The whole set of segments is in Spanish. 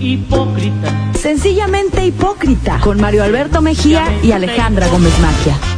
hipócrita. Sencillamente hipócrita. Con Mario Alberto Mejía y Alejandra Gómez Maquia.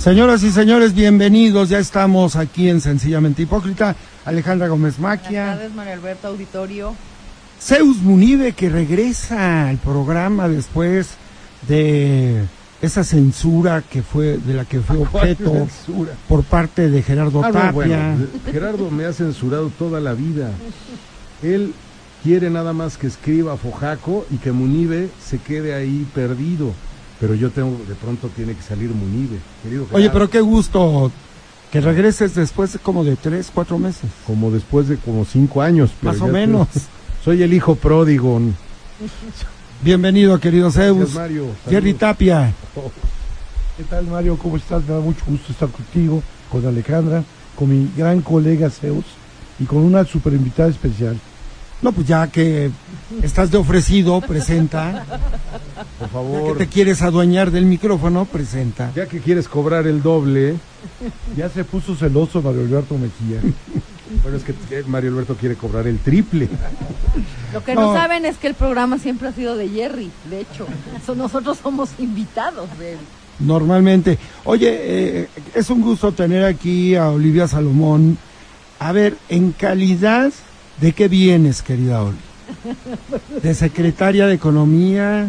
Señoras y señores, bienvenidos. Ya estamos aquí en Sencillamente Hipócrita. Alejandra Gómez Buenas Maquia. tardes, María Alberto Auditorio. Zeus Munive que regresa al programa después de esa censura que fue de la que fue objeto censura? por parte de Gerardo Ah, no, Tapia. bueno, Gerardo me ha censurado toda la vida. Él quiere nada más que escriba Fojaco y que Munive se quede ahí perdido. Pero yo tengo, de pronto tiene que salir Munive. Querido Oye, Gerardo, pero qué gusto que regreses después de como de tres, cuatro meses. Como después de como cinco años. pero Más o menos. Soy el hijo pródigo. Bienvenido, querido Zeus. Mario. Jerry Saludos. Tapia. ¿Qué tal Mario? ¿Cómo estás? Me da mucho gusto estar contigo, con Alejandra, con mi gran colega Zeus y con una super invitada especial. No, pues ya que estás de ofrecido, presenta. Por Ya favor. que te quieres adueñar del micrófono, presenta. Ya que quieres cobrar el doble. Ya se puso celoso Mario Alberto Mejía. Bueno, es que Mario Alberto quiere cobrar el triple. Lo que no. No. saben es que el programa siempre ha sido de Jerry, de hecho. So- nosotros somos invitados de él. Normalmente. Oye, eh, es un gusto tener aquí a Olivia Salomón. A ver, en calidad, ¿de qué vienes, querida Oli? ¿De secretaria de Economía?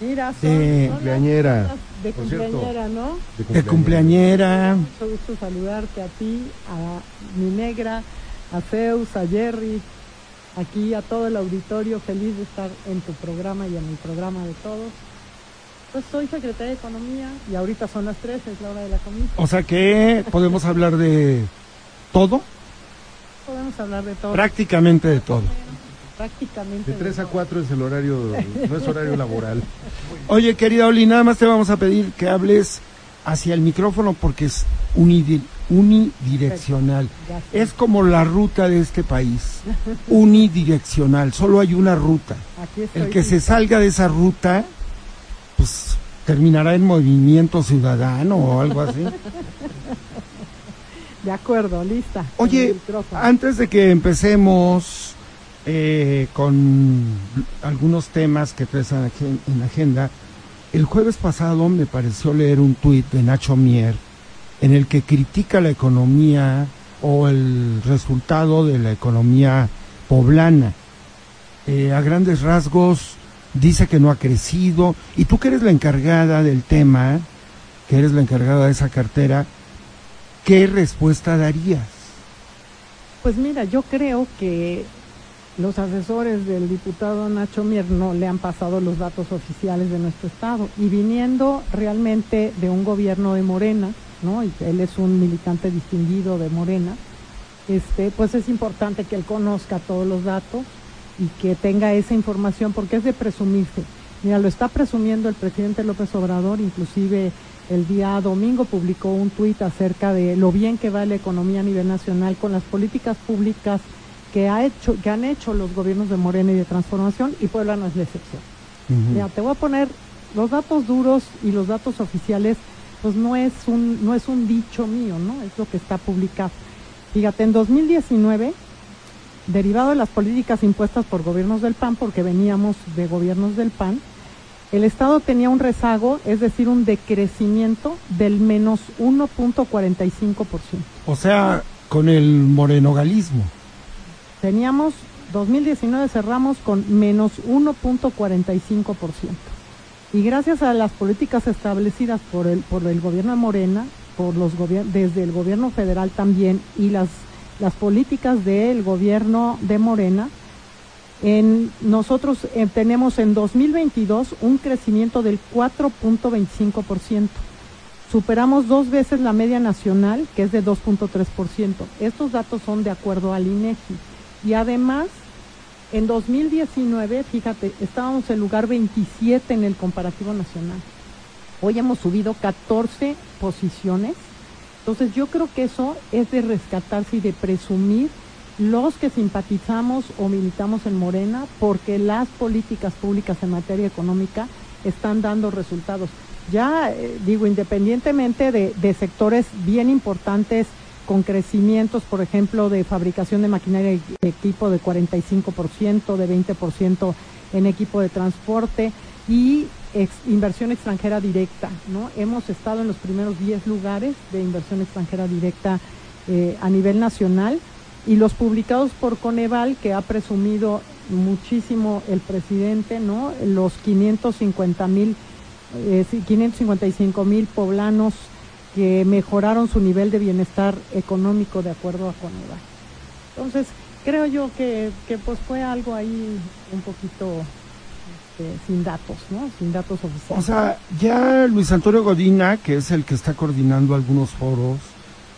Mira, son, De cumpleañera, de cumpleañera, ¿no? ¿De cumpleañera? Mucho gusto saludarte a ti, a mi negra, a Zeus, a Jerry, aquí a todo el auditorio, feliz de estar en tu programa y en el programa de todos. Pues soy secretaria de Economía y ahorita son las 3, es la hora de la comida. O sea que podemos hablar de todo, Podemos hablar de todo. prácticamente de todo. prácticamente. De 3 a todo. 4 es el horario, no es horario laboral. Oye, querida Oli, nada más te vamos a pedir que hables hacia el micrófono porque es unidi- unidireccional. Es como la ruta de este país, unidireccional, solo hay una ruta. El que se salga de esa ruta, pues terminará en movimiento ciudadano o algo así. De acuerdo, lista. Oye, antes de que empecemos eh, con algunos temas que traes en agenda, el jueves pasado me pareció leer un tuit de Nacho Mier en el que critica la economía o el resultado de la economía poblana. Eh, a grandes rasgos dice que no ha crecido y tú que eres la encargada del tema, que eres la encargada de esa cartera, ¿qué respuesta darías? Pues mira, yo creo que los asesores del diputado Nacho Mier no le han pasado los datos oficiales de nuestro estado y viniendo realmente de un gobierno de Morena, ¿no? Y él es un militante distinguido de Morena. Este, pues es importante que él conozca todos los datos y que tenga esa información porque es de presumirse. Mira, lo está presumiendo el presidente López Obrador, inclusive el día domingo publicó un tuit acerca de lo bien que va la economía a nivel nacional con las políticas públicas que, ha hecho, que han hecho los gobiernos de Morena y de Transformación y Puebla no es la excepción. Mira, te voy a poner los datos duros y los datos oficiales, pues no es un, no es un dicho mío, ¿no? Es lo que está publicado. Fíjate, en 2019, derivado de las políticas impuestas por gobiernos del PAN, porque veníamos de gobiernos del PAN, el Estado tenía un rezago, es decir, un decrecimiento del menos 1.45%. O sea, con el morenogalismo. Teníamos, 2019 cerramos con menos 1.45%. Y gracias a las políticas establecidas por el, por el gobierno de Morena, por los desde el gobierno federal también y las, las políticas del gobierno de Morena, en, nosotros eh, tenemos en 2022 un crecimiento del 4.25%. Superamos dos veces la media nacional, que es de 2.3%. Estos datos son de acuerdo al INEGI. Y además, en 2019, fíjate, estábamos en lugar 27 en el comparativo nacional. Hoy hemos subido 14 posiciones. Entonces yo creo que eso es de rescatarse y de presumir los que simpatizamos o militamos en Morena porque las políticas públicas en materia económica están dando resultados. Ya eh, digo, independientemente de, sectores bien importantes con crecimientos, por ejemplo, de fabricación de maquinaria y equipo de 45%, de 20% en equipo de transporte y inversión extranjera directa, ¿no? Hemos estado en los primeros 10 lugares de inversión extranjera directa eh, a nivel nacional y los publicados por Coneval, que ha presumido muchísimo el presidente, ¿no? Los 550 mil, eh, sí, 555 mil poblanos que mejoraron su nivel de bienestar económico de acuerdo a Coneval. Entonces, creo yo que, que pues fue algo ahí un poquito este, sin datos, ¿no? Sin datos oficiales. O sea, ya Luis Antonio Godina, que es el que está coordinando algunos foros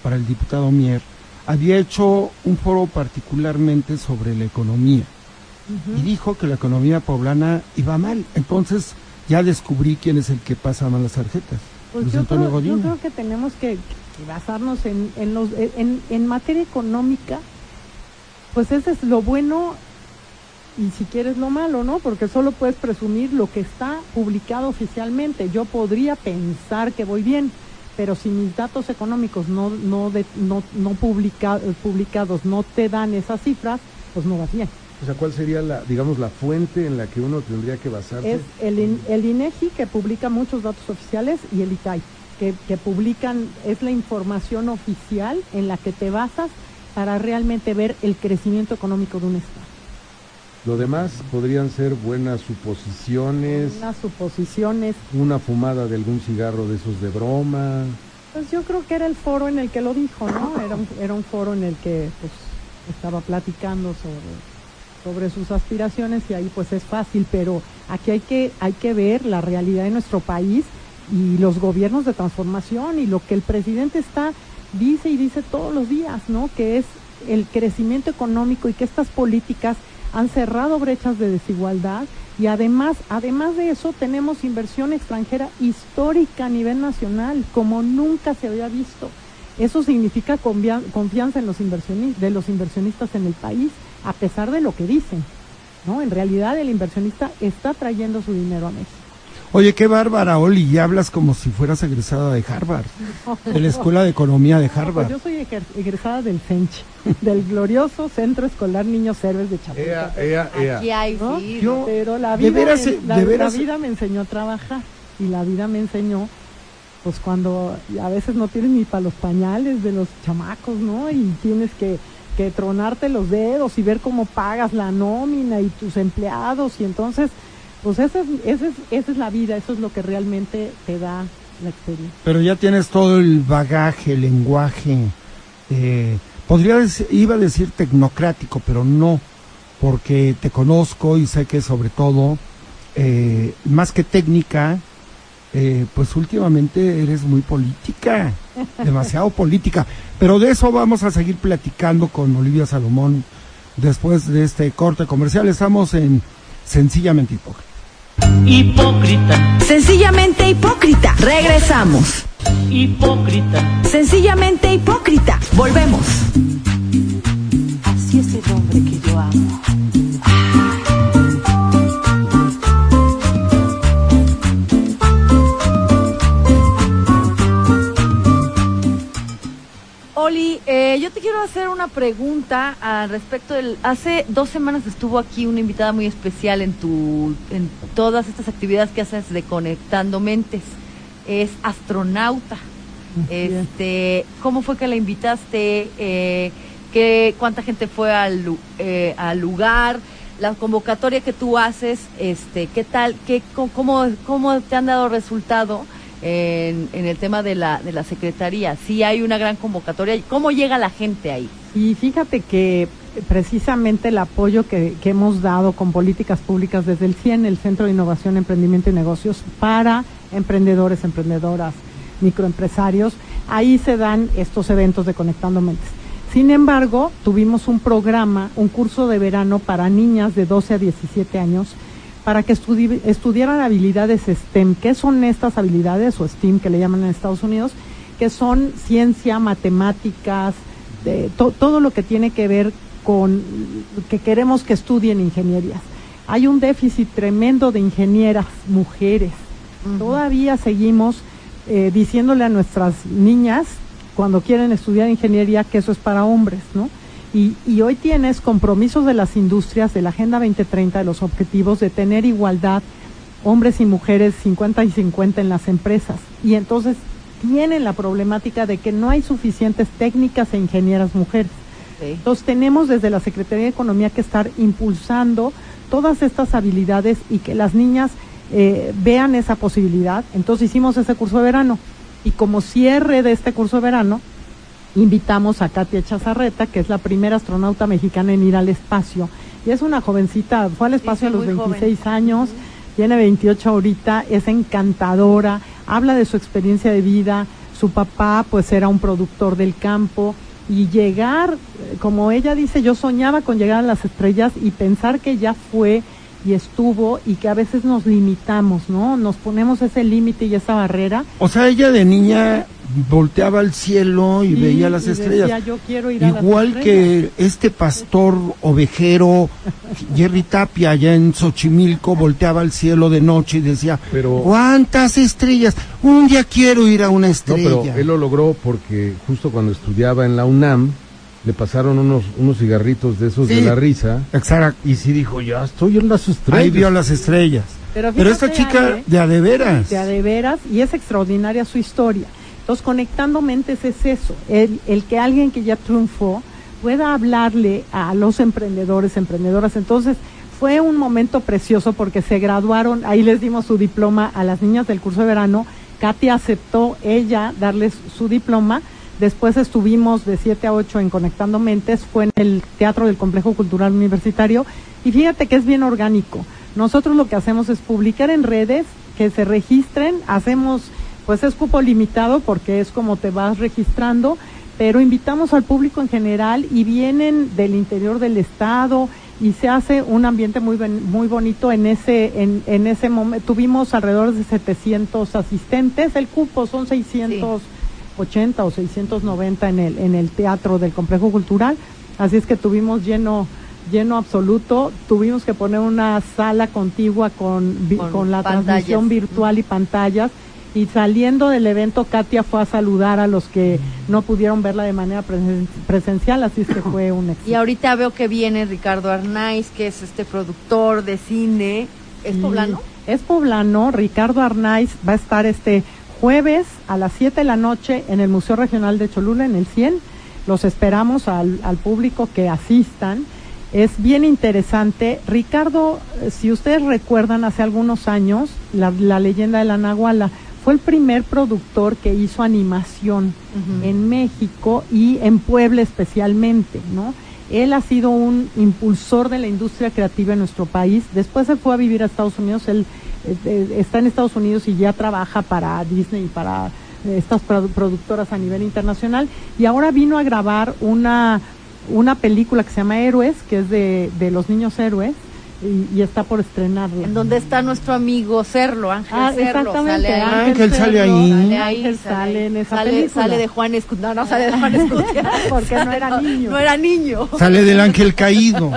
para el diputado Mier, había hecho un foro particularmente sobre la economía y dijo que la economía poblana iba mal. Entonces ya descubrí quién es el que pasa mal las tarjetas. Pues Luis yo Antonio creo, yo Godina. creo que tenemos que, que basarnos en, en, los, en, en materia económica, pues ese es lo bueno y si quieres lo malo, ¿no? Porque solo puedes presumir lo que está publicado oficialmente. Yo podría pensar que voy bien, pero si mis datos económicos no, no, de- no, no publica- publicados no te dan esas cifras, pues no vas bien. O sea, ¿cuál sería la, digamos, la fuente en la que uno tendría que basarse? Es el, el INEGI que publica muchos datos oficiales y el ITAI que, que publican, es la información oficial en la que te basas para realmente ver el crecimiento económico de un Estado. Lo demás podrían ser buenas suposiciones, Unas suposiciones, una fumada de algún cigarro de esos de broma. pues yo creo que era el foro en el que lo dijo, ¿no? Era un, era un foro en el que pues estaba platicando sobre, sobre sus aspiraciones y ahí pues es fácil, pero aquí hay que, hay que ver la realidad de nuestro país y los gobiernos de transformación y lo que el presidente está, dice y dice todos los días, ¿no? Que es el crecimiento económico y que estas políticas han cerrado brechas de desigualdad y además, además de eso, tenemos inversión extranjera histórica a nivel nacional, como nunca se había visto. Eso significa confia- confianza en los inversionistas, de los inversionistas en el país, a pesar de lo que dicen. ¿no? En realidad, el inversionista está trayendo su dinero a México. Oye, qué bárbara, Oli, y hablas como si fueras egresada de Harvard, de la Escuela de Economía de Pues Harvard. yo soy egresada del CENCH, del glorioso Centro Escolar Niños Héroes de Chapultepec. Ea, ea, ea. Aquí hay, ¿no? sí. Yo- Pero la de vida, veras, me, la, de veras- la vida me enseñó a trabajar y la vida me enseñó, pues cuando a veces no tienes ni para los pañales de los chamacos, ¿no? Y tienes que, que tronarte los dedos y ver cómo pagas la nómina y tus empleados y entonces, pues esa es, esa es, esa es la vida, eso es lo que realmente te da la experiencia. Pero ya tienes todo el bagaje, el lenguaje. eh, podría decir, iba a decir tecnocrático, pero no, porque te conozco y sé que sobre todo, eh, más que técnica, eh, pues últimamente eres muy política, demasiado política. Pero de eso vamos a seguir platicando con Olivia Salomón después de este corte comercial. Estamos en Sencillamente Hipócrita. Hipócrita. Sencillamente hipócrita. Regresamos. Hipócrita. Sencillamente hipócrita. Volvemos. Así es el hombre que yo amo. Eh, yo te quiero hacer una pregunta al respecto del... Hace dos semanas estuvo aquí una invitada muy especial en tu, en todas estas actividades que haces de Conectando Mentes. Es astronauta. Este, ¿cómo fue que la invitaste? Eh, ¿qué, ¿Cuánta gente fue al, eh, al lugar? La convocatoria que tú haces, este, ¿qué tal? ¿Qué, cómo, ¿Cómo te han dado resultado? En, en el tema de la, de la Secretaría. Sí hay una gran convocatoria. ¿Cómo llega la gente ahí? Y fíjate que precisamente el apoyo que, que hemos dado con políticas públicas desde el CIEN, el Centro de Innovación, Emprendimiento y Negocios, para emprendedores, emprendedoras, microempresarios, ahí se dan estos eventos de Conectando Mentes. Sin embargo, tuvimos un programa, un curso de verano para niñas de 12 a 17 años, para que estudi- estudiaran habilidades STEM. ¿Qué son estas habilidades o STEAM que le llaman en Estados Unidos? Que son ciencia, matemáticas, de to- todo lo que tiene que ver con que queremos que estudien ingenierías. Hay un déficit tremendo de ingenieras mujeres. Todavía seguimos eh, diciéndole a nuestras niñas cuando quieren estudiar ingeniería que eso es para hombres, ¿no? Y, y hoy tienes compromisos de las industrias, de la Agenda 2030, de los objetivos de tener igualdad, hombres y mujeres 50 y 50 en las empresas. Y entonces tienen la problemática de que no hay suficientes técnicas e ingenieras mujeres. Entonces tenemos desde la Secretaría de Economía que estar impulsando todas estas habilidades y que las niñas eh, vean esa posibilidad. Entonces hicimos ese curso de verano y como cierre de este curso de verano invitamos a Katia Chazarreta, que es la primera astronauta mexicana en ir al espacio. Y es una jovencita, fue al espacio sí, a los muy joven. 26 años, tiene 28 ahorita, es encantadora, habla de su experiencia de vida, su papá pues era un productor del campo y llegar, eh, como ella dice, yo soñaba con llegar a las estrellas y pensar que ya fue y estuvo y que a veces nos limitamos, ¿no? Nos ponemos ese límite y esa barrera. O sea, ella de niña volteaba al cielo y Sí, veía las y estrellas. decía, "Yo quiero ir a las Igual estrellas". que este pastor ovejero, Jerry Tapia, allá en Xochimilco, volteaba al cielo de noche y decía, Pero- ¿cuántas estrellas? Un día quiero ir a una No, estrella. pero él lo logró porque justo cuando estudiaba en la UNAM le pasaron unos unos cigarritos de esos Sí. de la risa Exacto. y sí dijo, ya estoy en las estrellas. Ahí vio las estrellas. Pero, Pero esta chica Ale, de a de veras. de a de veras y es extraordinaria su historia. Entonces, conectando mentes es eso, el, el que alguien que ya triunfó pueda hablarle a los emprendedores, emprendedoras. Entonces, fue un momento precioso porque se graduaron, ahí les dimos su diploma a las niñas del curso de verano. Katia aceptó ella darles su diploma. Después estuvimos de 7 a 8 en Conectando Mentes, fue en el Teatro del Complejo Cultural Universitario. Y fíjate que es bien orgánico. Nosotros lo que hacemos es publicar en redes, que se registren, hacemos, pues es cupo limitado porque es como te vas registrando, pero invitamos al público en general y vienen del interior del estado y se hace un ambiente muy muy bonito en ese en, en ese momento. Tuvimos alrededor de 700 asistentes, el cupo son 680 o 690 en el en el teatro del complejo cultural, así es que tuvimos lleno lleno absoluto, tuvimos que poner una sala contigua con, Con con la pantallas. transmisión virtual y pantallas y saliendo del evento Katia fue a saludar a los que no pudieron verla de manera presen- presencial, así es que fue un éxito. Y ahorita veo que viene Ricardo Arnaiz, que es este productor de cine. ¿Es poblano? Es poblano. Ricardo Arnaiz va a estar este jueves a las 7 de la noche en el Museo Regional de Cholula, en el 100. Los esperamos al, al público que asistan. Es bien interesante. Ricardo, eh, si ustedes recuerdan, hace algunos años, la, la leyenda de la Nahuala fue el primer productor que hizo animación en México y en Puebla especialmente, ¿no? Él ha sido un impulsor de la industria creativa en nuestro país. Después se fue a vivir a Estados Unidos. Él está en Estados Unidos y ya trabaja para Disney y para eh, estas produ- productoras a nivel internacional. Y ahora vino a grabar una, una película que se llama Héroes, que es de, de los niños héroes, y, y está por estrenarla. En donde está nuestro amigo Cerlo, Ángel Ah, Cerlo. exactamente. Sale ahí. Ángel sale ahí. Sale ahí, Ángel sale, sale en esa sale, película. sale de Juan Escutia. No, no sale de Juan Escutia. Porque no era niño. No era niño. Sale del ángel caído.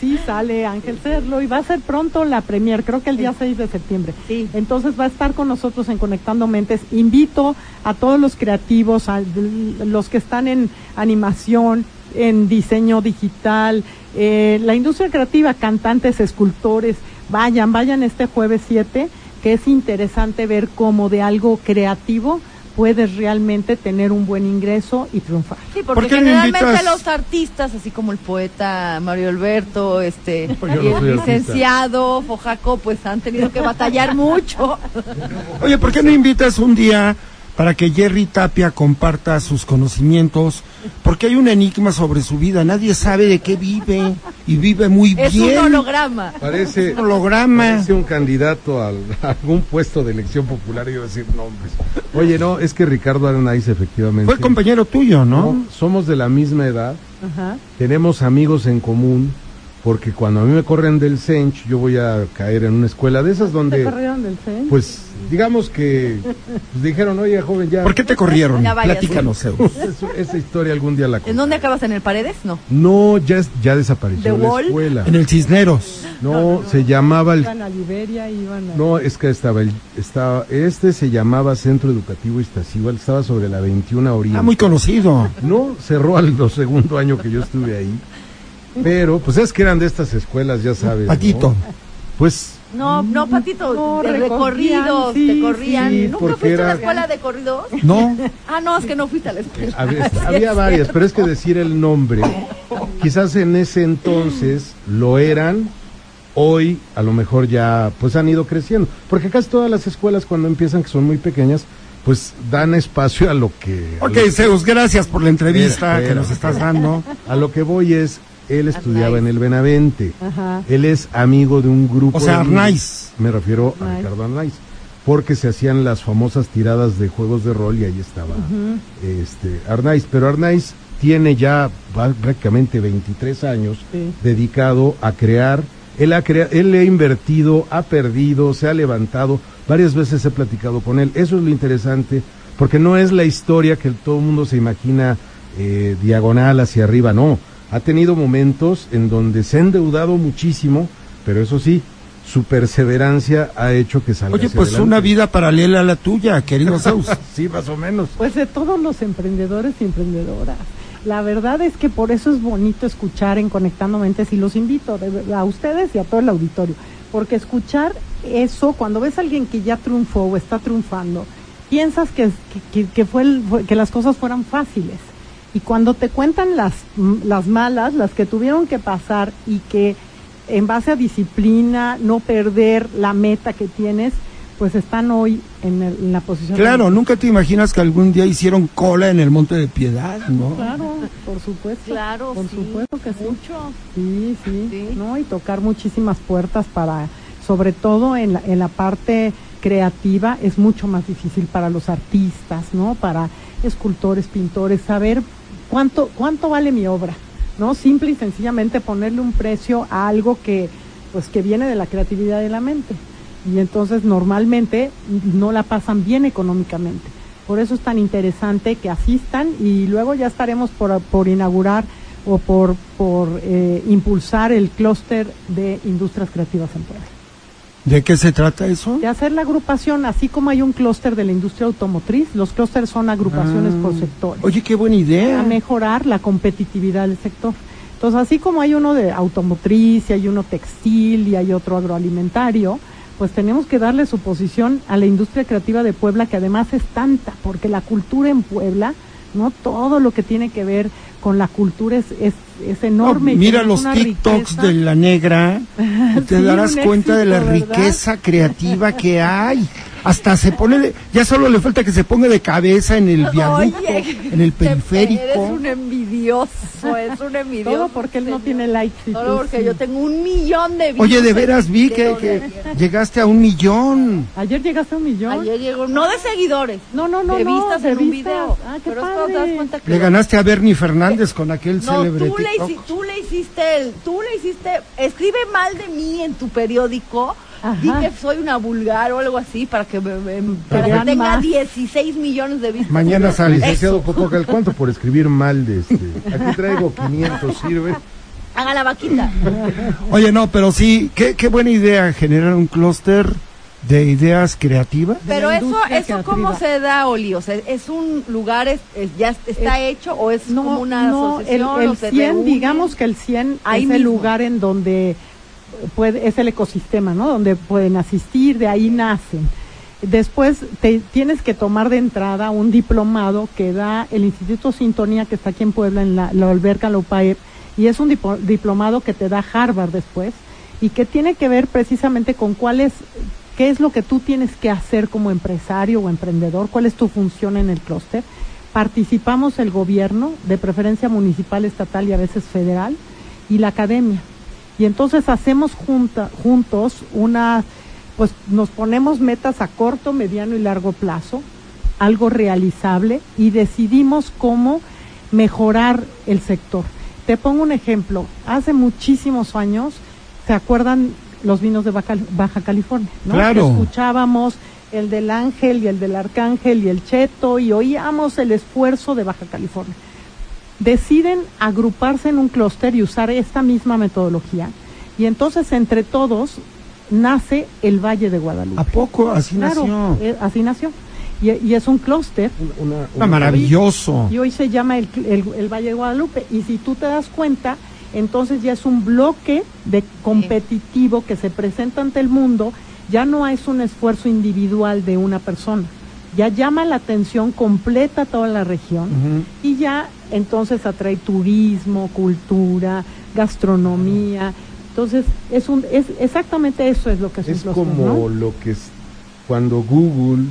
Sí, sale Ángel Cerlo y va a ser pronto la premier, creo que el día 6 de septiembre. Sí. Entonces va a estar con nosotros en Conectando Mentes. Invito a todos los creativos, a los que están en animación, en diseño digital, eh, la industria creativa, cantantes, escultores, vayan, vayan este jueves 7, que es interesante ver cómo de algo creativo puedes realmente tener un buen ingreso y triunfar. Sí, ¿Por porque qué no generalmente los artistas, así como el poeta Mario Alberto, este, Pues y el artista. licenciado Fojaco, pues han tenido que batallar mucho. Oye, ¿por qué no invitas un día para que Jerry Tapia comparta sus conocimientos? Porque hay un enigma sobre su vida. Nadie sabe de qué vive y vive muy Es bien. un holograma. Parece, Un holograma. parece un candidato al- a algún puesto de elección popular, iba a decir nombres. Oye, no, es que Ricardo Arenais efectivamente. Fue compañero tuyo, ¿no? No, somos de la misma edad, Ajá. tenemos amigos en común, porque cuando a mí me corren del Sench, yo voy a caer en una escuela de esas ¿Te donde, corrieron del CEN? pues, digamos que pues, dijeron, oye, joven, ya. ¿Por qué te corrieron? Ya váyase. Platícanos, Zeus. Eso- esa historia algún día la ¿En dónde acabas? ¿En el Paredes? No. No, ya, ya desapareció ¿The la Wall? escuela. En el Cisneros. No, se llamaba el Iban a Liberia, iban a... No, es que estaba, el, estaba, este se llamaba Centro Educativo Iztaccíhuatl, estaba sobre la 21 Oriente. Ah, muy conocido. No, cerró al segundo año que yo estuve ahí, pero pues es que eran de estas escuelas, ya sabes. ¿no? Patito. Pues No, no, Patito, No, de recorridos, sí, te corrían. sí, ¿Nunca fuiste a la escuela de corridos? No. Ah, no, es que no fuiste a la escuela. había, Sí, había es varias, cierto. pero es que decir el nombre, quizás en ese entonces lo eran, hoy a lo mejor ya pues han ido creciendo, porque casi todas las escuelas cuando empiezan, que son muy pequeñas, pues dan espacio a lo que... a Ok, lo- Zeus, gracias por la entrevista Espera, que nos estás dando. A lo que voy es, él estudiaba Arnaiz. en el Benavente. Ajá. Él es amigo de un grupo. O sea, de. Arnaiz. Me refiero a. Ricardo Arnaiz. Porque se hacían las famosas tiradas de juegos de rol y ahí estaba este Arnaiz. Pero Arnaiz tiene ya prácticamente 23 años Sí. dedicado a crear. Él ha, crea- él le ha invertido, ha perdido, se ha levantado. Varias veces he platicado con él. Eso es lo interesante, porque no es la historia que todo el mundo se imagina eh, diagonal hacia arriba, no. Ha tenido momentos en donde se ha endeudado muchísimo, pero eso sí, su perseverancia ha hecho que salga Oye, pues adelante. una vida paralela a la tuya, querido Zeus. Sí, más o menos. Pues de todos los emprendedores y emprendedoras. La verdad es que por eso es bonito escuchar en Conectando Mentes y los invito de verdad, a ustedes y a todo el auditorio. Porque escuchar eso, cuando ves a alguien que ya triunfó o está triunfando, piensas que, que, que- que fue el- fue- que las cosas fueran fáciles. Y cuando te cuentan las, mm, las malas, las que tuvieron que pasar y que en base a disciplina, no perder la meta que tienes, pues están hoy en, el- en la posición. Claro, nunca te imaginas que algún día hicieron cola en el Monte de Piedad, ¿no? Claro, por supuesto. Claro, por sí, supuesto que sí. Mucho. Sí, sí, Sí. ¿no? Y tocar muchísimas puertas para, sobre todo en la, en la parte creativa, es mucho más difícil para los artistas, ¿no? Para escultores, pintores, saber cuánto, cuánto vale mi obra, ¿no? Simple y sencillamente ponerle un precio a algo que, pues, que viene de la creatividad de la mente. Y entonces normalmente no la pasan bien económicamente. Por eso es tan interesante que asistan y luego ya estaremos por, por inaugurar o por, por eh, impulsar el clúster de industrias creativas en. ¿De qué se trata eso? De hacer la agrupación, así como hay un clúster de la industria automotriz, los clústeres son agrupaciones Ah. por sectores. Oye, qué buena idea. mejorar la competitividad del sector. Entonces, así como hay uno de automotriz, y hay uno textil y hay otro agroalimentario, pues tenemos que darle su posición a la industria creativa de Puebla, que además es tanta, porque la cultura en Puebla, no todo lo que tiene que ver con la cultura es, es, es No, enorme. mira los TikToks riqueza. de la negra y te Sí, darás cuenta de la riqueza creativa que hay. Hasta se pone, de- ya solo le falta que se ponga de cabeza en el viaducto, Oye, en el te- Eres periférico. un envidioso, es un envidioso. Todo porque él no señor. tiene likes. y Solo porque sí. yo tengo un millón de Oye, de views veras vi que, llegaste a un millón. Ayer llegaste a un millón. Ayer llegó, no de seguidores, No, no, no, de no, vistas de en un video. Ah, qué Pero cuando te das padre. cuenta que Le ganaste a Bernie Fernández con aquel No, célebre tú le, hici- tú le hiciste el, tú le hiciste, escribe mal de mí en tu periódico, Ajá. di que soy una vulgar o algo así para que, me- me- para que tenga más. 16 millones de vistas. Mañana sale. Licenciado Cotocal, ¿cuánto por escribir mal de este? Aquí traigo 500, ¿sirve? Haga la vaquita. Oye, no, pero sí, qué, qué buena idea generar un clúster de ideas creativas. Pero eso, eso cómo se da, Oli, o sea, es un lugar, es, es- ya está hecho o es No, como una no, el, asociación el o se 100, reúnen? digamos que el 100 Ahí es el lugar en donde puede, es el ecosistema, ¿no? Donde pueden asistir, de ahí nacen. Después te tienes que tomar de entrada un diplomado que da el Instituto Sintonía, que está aquí en Puebla, en la, la alberca Lopaep, y es un dipo- diplomado que te da Harvard después, y que tiene que ver precisamente con cuál es, qué es lo que tú tienes que hacer como empresario o emprendedor, cuál es tu función en el clúster. Participamos el gobierno, de preferencia municipal, estatal y a veces federal, y la academia. Y entonces hacemos juntos una, pues nos ponemos metas a corto, mediano y largo plazo, algo realizable, y decidimos cómo mejorar el sector. Te pongo un ejemplo. Hace muchísimos años, ¿se acuerdan los vinos de Baja, Baja California? ¿no? Claro. Que escuchábamos el del Ángel y el del Arcángel y el Cheto y oíamos el esfuerzo de Baja California deciden agruparse en un clúster y usar esta misma metodología. Y entonces entre todos nace el Valle de Guadalupe. ¿A poco? Así Claro, nació. eh, así nació. Y, y es un clúster Una, una- Ah, maravilloso. y hoy se llama el, el- el Valle de Guadalupe. Y si tú te das cuenta, entonces ya es un bloque de competitivo que se presenta ante el mundo, ya no es un esfuerzo individual de una persona, ya llama la atención completa a toda la región y ya entonces atrae turismo, cultura, gastronomía. Entonces, es un es exactamente eso es lo que es, Es un como ¿no? lo que es cuando Google,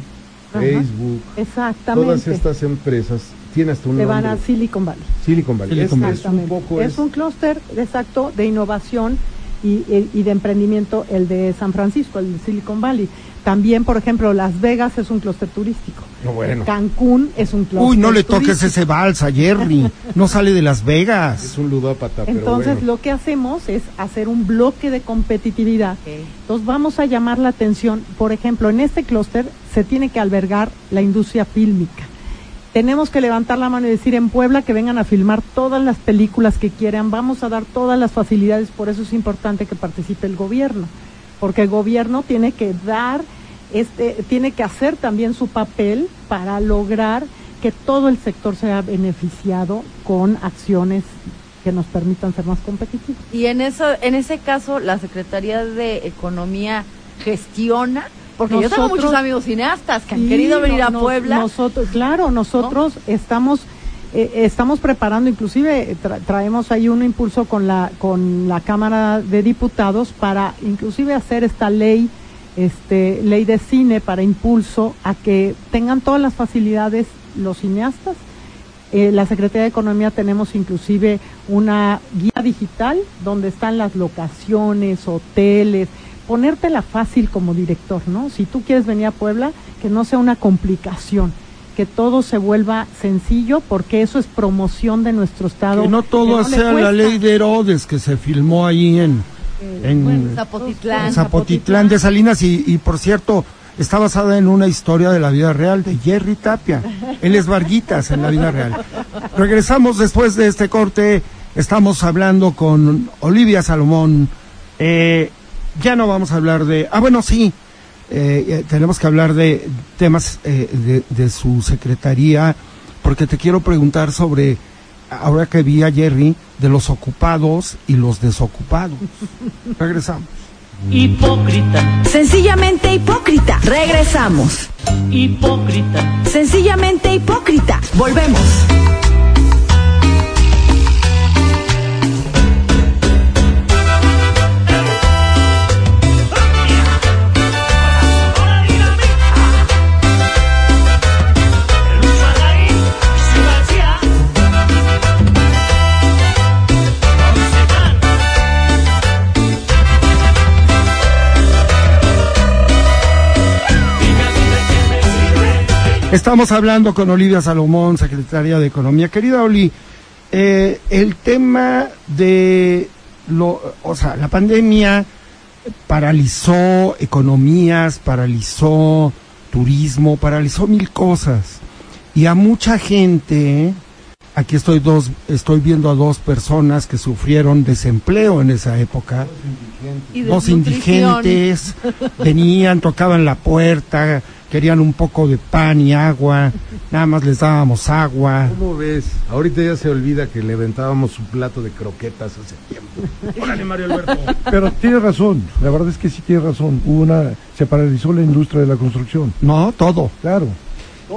Ajá. Facebook, Exactamente. todas estas empresas tienen hasta un Se van a. Silicon Valley. Silicon Valley. Silicon Es- Valley. es, un poco es un clúster exacto de innovación y, y- y de emprendimiento el de San Francisco, el de Silicon Valley. También, por ejemplo, Las Vegas es un clúster turístico. No, bueno, Cancún es un clúster Uy, no le toques turístico. ese vals a Jerry. No sale de Las es Vegas. un ludópata, pero Entonces, bueno. lo que hacemos es hacer un bloque de competitividad. Entonces, vamos a llamar la atención. Por ejemplo, en este clúster se tiene que albergar la industria fílmica. Tenemos que levantar la mano y decir en Puebla que vengan a filmar todas las películas que quieran. Vamos a dar todas las facilidades. Por eso es importante que participe el gobierno. Porque el gobierno tiene que dar, este, tiene que hacer también su papel para lograr que todo el sector sea beneficiado con acciones que nos permitan ser más competitivos. Y en eso, en ese caso, la Secretaría de Economía gestiona, porque yo tengo muchos amigos cineastas que han querido venir no- a Puebla. Nosotros, claro, nosotros estamos eh, estamos preparando, inclusive eh, tra- traemos ahí un impulso con la con la Cámara de Diputados para inclusive hacer esta ley este ley de cine para impulso a que tengan todas las facilidades los cineastas. Eh, la Secretaría de Economía tenemos inclusive una guía digital donde están las locaciones, hoteles, ponértela fácil como director, ¿no? Si tú quieres venir a Puebla, que no sea una complicación, que todo se vuelva sencillo, porque eso es promoción de nuestro estado. Que no todo que no sea la ley de Herodes que se filmó ahí en, en, bueno, Zapotitlán. en Zapotitlán de Salinas y, y, por cierto está basada en una historia de la vida real de Jerry Tapia. Él es Varguitas en la vida real. Regresamos después de este corte. Estamos hablando con Olivia Salomón. Eh, ya no vamos a hablar de... Ah, bueno, sí. Eh, eh, tenemos que hablar de temas eh, de, de su secretaría, porque te quiero preguntar sobre, ahora que vi a Jerry, de los ocupados y los desocupados. Regresamos. Hipócrita, sencillamente hipócrita. Regresamos. hipócrita, Sencillamente hipócrita. Volvemos. Estamos hablando con Olivia Salomón, secretaria de Economía. Querida Oli, eh, el tema de lo, o sea, la pandemia paralizó economías, paralizó turismo, paralizó mil cosas. Y a mucha gente, aquí estoy dos, estoy viendo a dos personas que sufrieron desempleo en esa época. Dos desnutrición. indigentes venían, tocaban la puerta, querían un poco de pan y agua. nada más les dábamos agua. ¿Cómo ves? Ahorita ya se olvida que le aventábamos un plato de croquetas hace tiempo. Órale, Mario Alberto. Pero tiene razón, la verdad es que sí tiene razón. Hubo una, se paralizó la industria de la construcción. No, todo. Claro.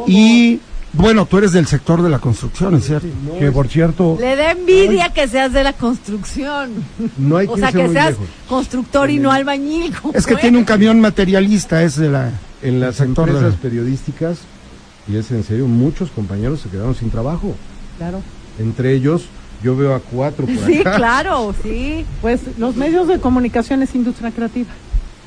Y bueno, tú eres del sector de la construcción, ¿es cierto? que por cierto, Le da envidia que seas de la construcción. No hay que O sea, que seas lejos. constructor y no albañil. Es que él. tiene un camión materialista, es de la... En las de empresas periodísticas, y es en serio, muchos compañeros se quedaron sin trabajo. Claro. Entre ellos, yo veo a cuatro por Sí, acá. claro, sí. Pues los medios de comunicación es industria creativa.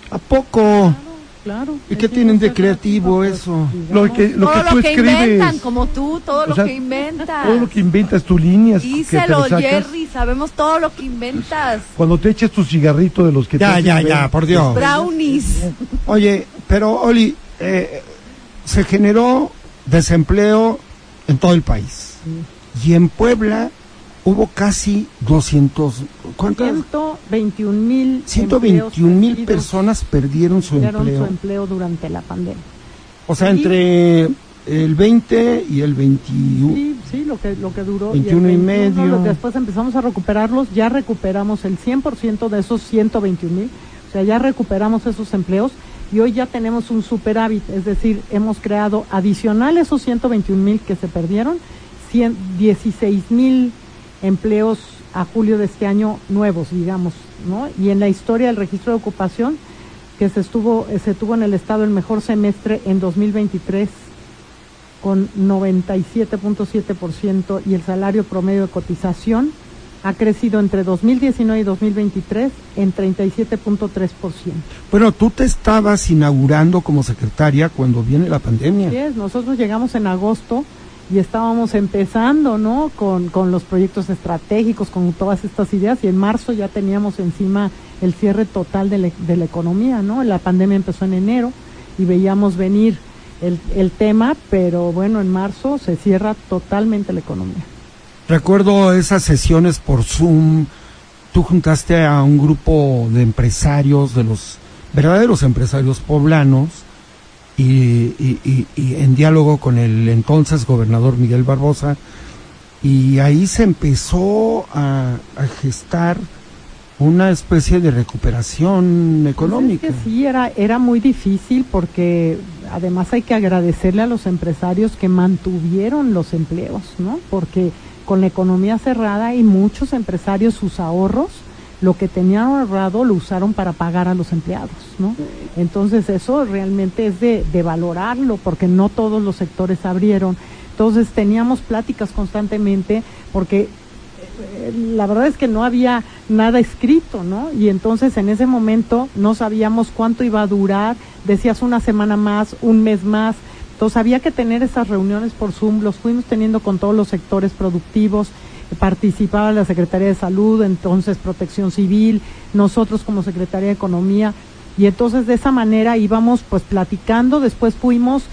¿A poco? Claro. ¿Y qué tienen de creativo creativa, eso? lo que, lo todo que tú lo que escribes, inventan, como tú, todo O lo sea, que inventas. todo lo que inventas, tus líneas que te Díselo, Jerry, sabemos todo lo que inventas. cuando te eches tu cigarrito de los que te Ya, hacen ya, ya, por Dios. Brownies. Oye, pero Oli, eh, se generó desempleo en todo el país. Y en Puebla hubo casi 200, ¿cuántas? 121 mil 121 mil personas perdieron su perdieron su empleo. empleo durante la pandemia. O sea, Sí. entre el 20 y el 21. Sí, sí, lo que, lo que duró. 21 y el medio. lo- después empezamos a recuperarlos, ya recuperamos el 100% de esos 121 mil, o sea, ya recuperamos esos empleos y hoy ya tenemos un superávit, es decir, hemos creado adicional esos 121 mil que se perdieron, 100 16 mil empleos a julio de este año nuevos, digamos, ¿no? Y en la historia del registro de ocupación, que se estuvo, se tuvo en el estado el mejor semestre en 2023 con 97.7% y el salario promedio de cotización ha crecido entre 2019 y 2023 en 37.3%. Bueno, tú te estabas inaugurando como secretaria cuando viene la pandemia. Así es, nosotros llegamos en agosto y estábamos empezando, ¿no? Con, con los proyectos estratégicos, con todas estas ideas y en marzo ya teníamos encima el cierre total de, la- de la economía, ¿no? La pandemia empezó en enero y veíamos venir el, el tema, pero bueno, en marzo se cierra totalmente la economía. Recuerdo esas sesiones por Zoom. Tú juntaste a un grupo de empresarios, de los verdaderos empresarios poblanos, y, y- y- en diálogo con el entonces gobernador Miguel Barbosa, y ahí se empezó a, a gestar una especie de recuperación económica. Pues es que sí, era, era muy difícil porque además hay que agradecerle a los empresarios que mantuvieron los empleos, ¿no? Porque con la economía cerrada y muchos empresarios sus ahorros, lo que tenían ahorrado lo usaron para pagar a los empleados, ¿no? Entonces eso realmente es de, de valorarlo porque no todos los sectores abrieron. Entonces teníamos pláticas constantemente porque eh, la verdad es que no había nada escrito, ¿no? Y entonces en ese momento no sabíamos cuánto iba a durar, decías una semana más, un mes más. Entonces había que tener esas reuniones por Zoom, los fuimos teniendo con todos los sectores productivos, participaba la Secretaría de Salud, entonces Protección Civil, nosotros como Secretaría de Economía, y entonces de esa manera íbamos pues platicando, después fuimos,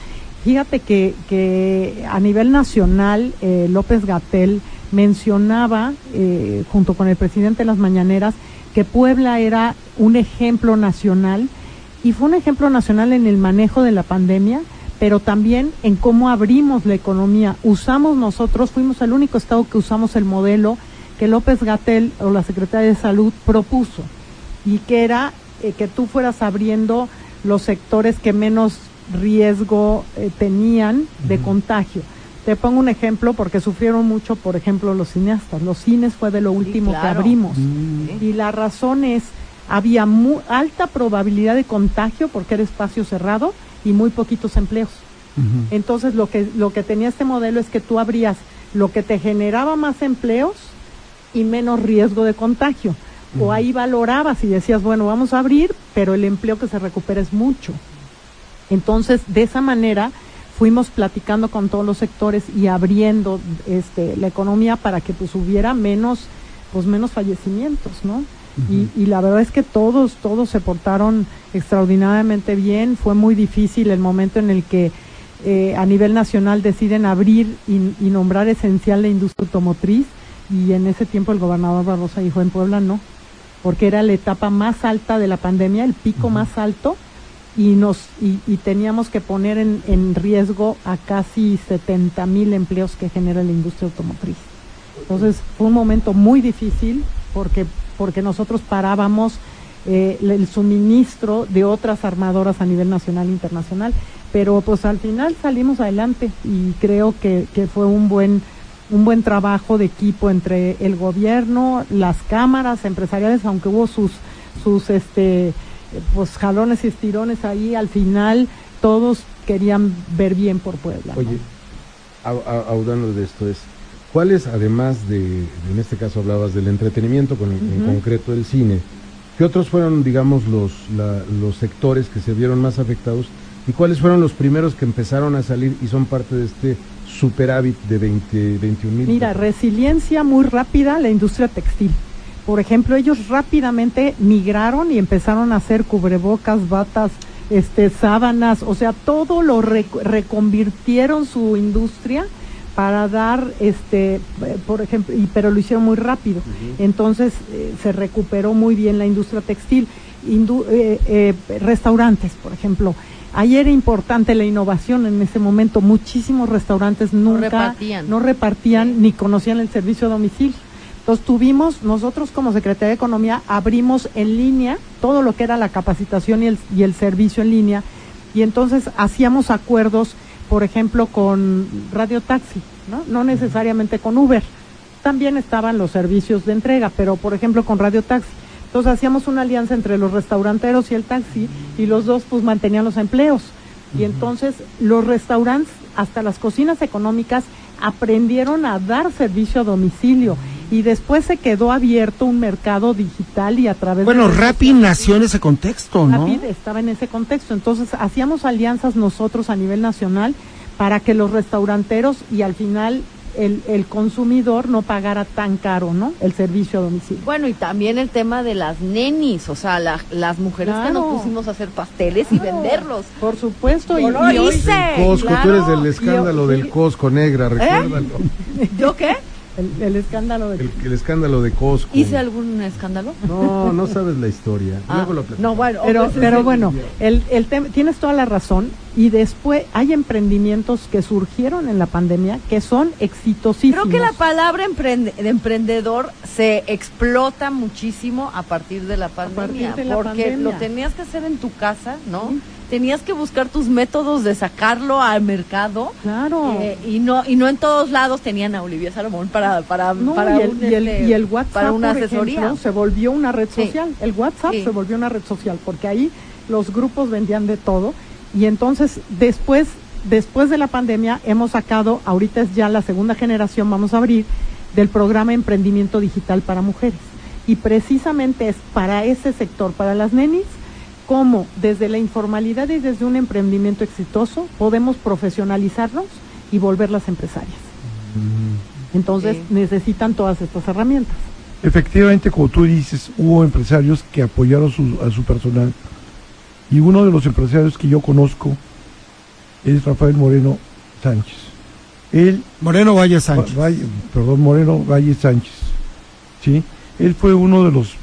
fíjate que, que a nivel nacional eh, López Gatel mencionaba, eh, junto con el presidente de las mañaneras, que Puebla era un ejemplo nacional. Y fue un ejemplo nacional en el manejo de la pandemia, pero también en cómo abrimos la economía. Usamos nosotros, fuimos el único estado que usamos el modelo que López Gatel o la Secretaría de Salud propuso y que era eh, que tú fueras abriendo los sectores que menos riesgo eh, tenían de contagio. Te pongo un ejemplo porque sufrieron mucho, por ejemplo, los cineastas. Los cines fue de lo último claro. que abrimos. Mm. Y la razón es, había mu- alta probabilidad de contagio porque era espacio cerrado y muy poquitos empleos. Entonces lo que, lo que tenía este modelo es que tú abrías lo que te generaba más empleos y menos riesgo de contagio. O ahí valorabas y decías, bueno, vamos a abrir, pero el empleo que se recupera es mucho. Entonces, de esa manera fuimos platicando con todos los sectores y abriendo este, la economía para que pues hubiera menos, pues menos fallecimientos, ¿no? Y, y la verdad es que todos, todos se portaron extraordinariamente bien. Fue muy difícil el momento en el que eh, a nivel nacional deciden abrir y, y nombrar esencial la industria automotriz y en ese tiempo el gobernador Barbosa dijo en Puebla no, porque era la etapa más alta de la pandemia, el pico más alto y nos y, y teníamos que poner en, en riesgo a casi 70 mil empleos que genera la industria automotriz. Entonces fue un momento muy difícil porque porque nosotros parábamos eh, el suministro de otras armadoras a nivel nacional e internacional, pero pues al final salimos adelante y creo que, que fue un buen un buen trabajo de equipo entre el gobierno, las cámaras empresariales, aunque hubo sus sus este pues jalones y estirones ahí, al final todos querían ver bien por Puebla. ¿no? Oye, audando de esto es, ¿cuáles además de, en este caso hablabas del entretenimiento, con, en concreto el cine, qué otros fueron, digamos, los, la- los sectores que se vieron más afectados y cuáles fueron los primeros que empezaron a salir y son parte de este superávit de 20, 21 mil? Mira, resiliencia muy rápida la industria textil. Por ejemplo, ellos rápidamente migraron y empezaron a hacer cubrebocas, batas, este, sábanas, o sea, todo lo rec- reconvirtieron su industria para dar, este, por ejemplo, y, pero lo hicieron muy rápido. Entonces eh, se recuperó muy bien la industria textil. Indu- eh, eh, restaurantes, por ejemplo. Ahí era importante la innovación en ese momento. Muchísimos restaurantes nunca repartían. no repartían ni conocían el servicio a domicilio. Entonces tuvimos, nosotros como Secretaría de Economía, abrimos en línea todo lo que era la capacitación y el, y el servicio en línea. Y entonces hacíamos acuerdos, por ejemplo, con Radio Taxi, ¿no? No necesariamente con Uber. También estaban los servicios de entrega, pero por ejemplo con Radio Taxi. Entonces hacíamos una alianza entre los restauranteros y el taxi y los dos pues mantenían los empleos. Y entonces los restaurantes, hasta las cocinas económicas, aprendieron a dar servicio a domicilio. Y después se quedó abierto un mercado digital y a través Bueno, de... Rappi nació en ese contexto, ¿no? Rapid estaba en ese contexto. Entonces hacíamos alianzas nosotros a nivel nacional para que los restauranteros y al final el, el consumidor no pagara tan caro, ¿no? El servicio a domicilio. Bueno, y también el tema de las nenis, o sea, la- las mujeres que Claro. nos pusimos a hacer pasteles y venderlos. Por supuesto. Yo y, lo y hoy- hice. Costco, tú claro. eres del escándalo Y- del Costco negra, recuérdalo. ¿Yo qué? El, el escándalo de... El, el escándalo de Costco. ¿Hice algún escándalo? No, no sabes la historia. Ah, Luego lo platicamos. no, bueno, Pero, pues, pero bueno, el, el tema, tienes toda la razón. Y después hay emprendimientos que surgieron en la pandemia que son exitosísimos. Creo que la palabra emprende- de emprendedor se explota muchísimo a partir de la pandemia, partir de la porque pandemia. lo tenías que hacer en tu casa, ¿no? Sí. Tenías que buscar tus métodos de sacarlo al mercado. Claro. eh, y no y no en todos lados tenían a Olivia Salomón para para, No, para y, el, un, y el- este, y el WhatsApp, para una por asesoría. ejemplo, se volvió una red Sí. social. El WhatsApp Sí. se volvió una red social porque ahí los grupos vendían de todo y entonces después después de la pandemia hemos sacado, ahorita es ya la segunda generación, vamos a abrir del programa Emprendimiento Digital para Mujeres y precisamente es para ese sector, para las nenis, cómo desde la informalidad y desde un emprendimiento exitoso podemos profesionalizarnos y volverlas empresarias. Entonces Sí. necesitan todas estas herramientas. Efectivamente, como tú dices, hubo empresarios que apoyaron su- a su personal. Y uno de los empresarios que yo conozco es Rafael Moreno Sánchez. Él, Moreno Valle Sánchez. Va- Valle- perdón, Moreno Valle Sánchez. ¿sí? Él fue uno de los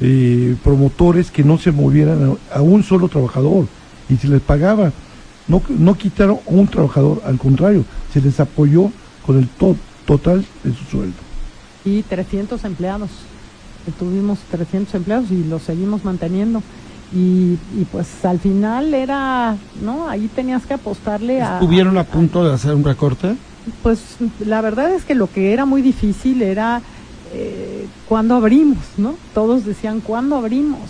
eh, promotores que no se movieran a, a un solo trabajador y se les pagaba. No, no quitaron a un trabajador, al contrario, se les apoyó con el to- total de su sueldo. Y 300 empleados. Tuvimos 300 empleados y los seguimos manteniendo. Y, y pues al final era, ¿no? Ahí tenías que apostarle a... ¿Estuvieron a punto de hacer un recorte? Pues la verdad es que lo que era muy difícil era eh, cuándo abrimos, ¿no? Todos decían cuándo abrimos,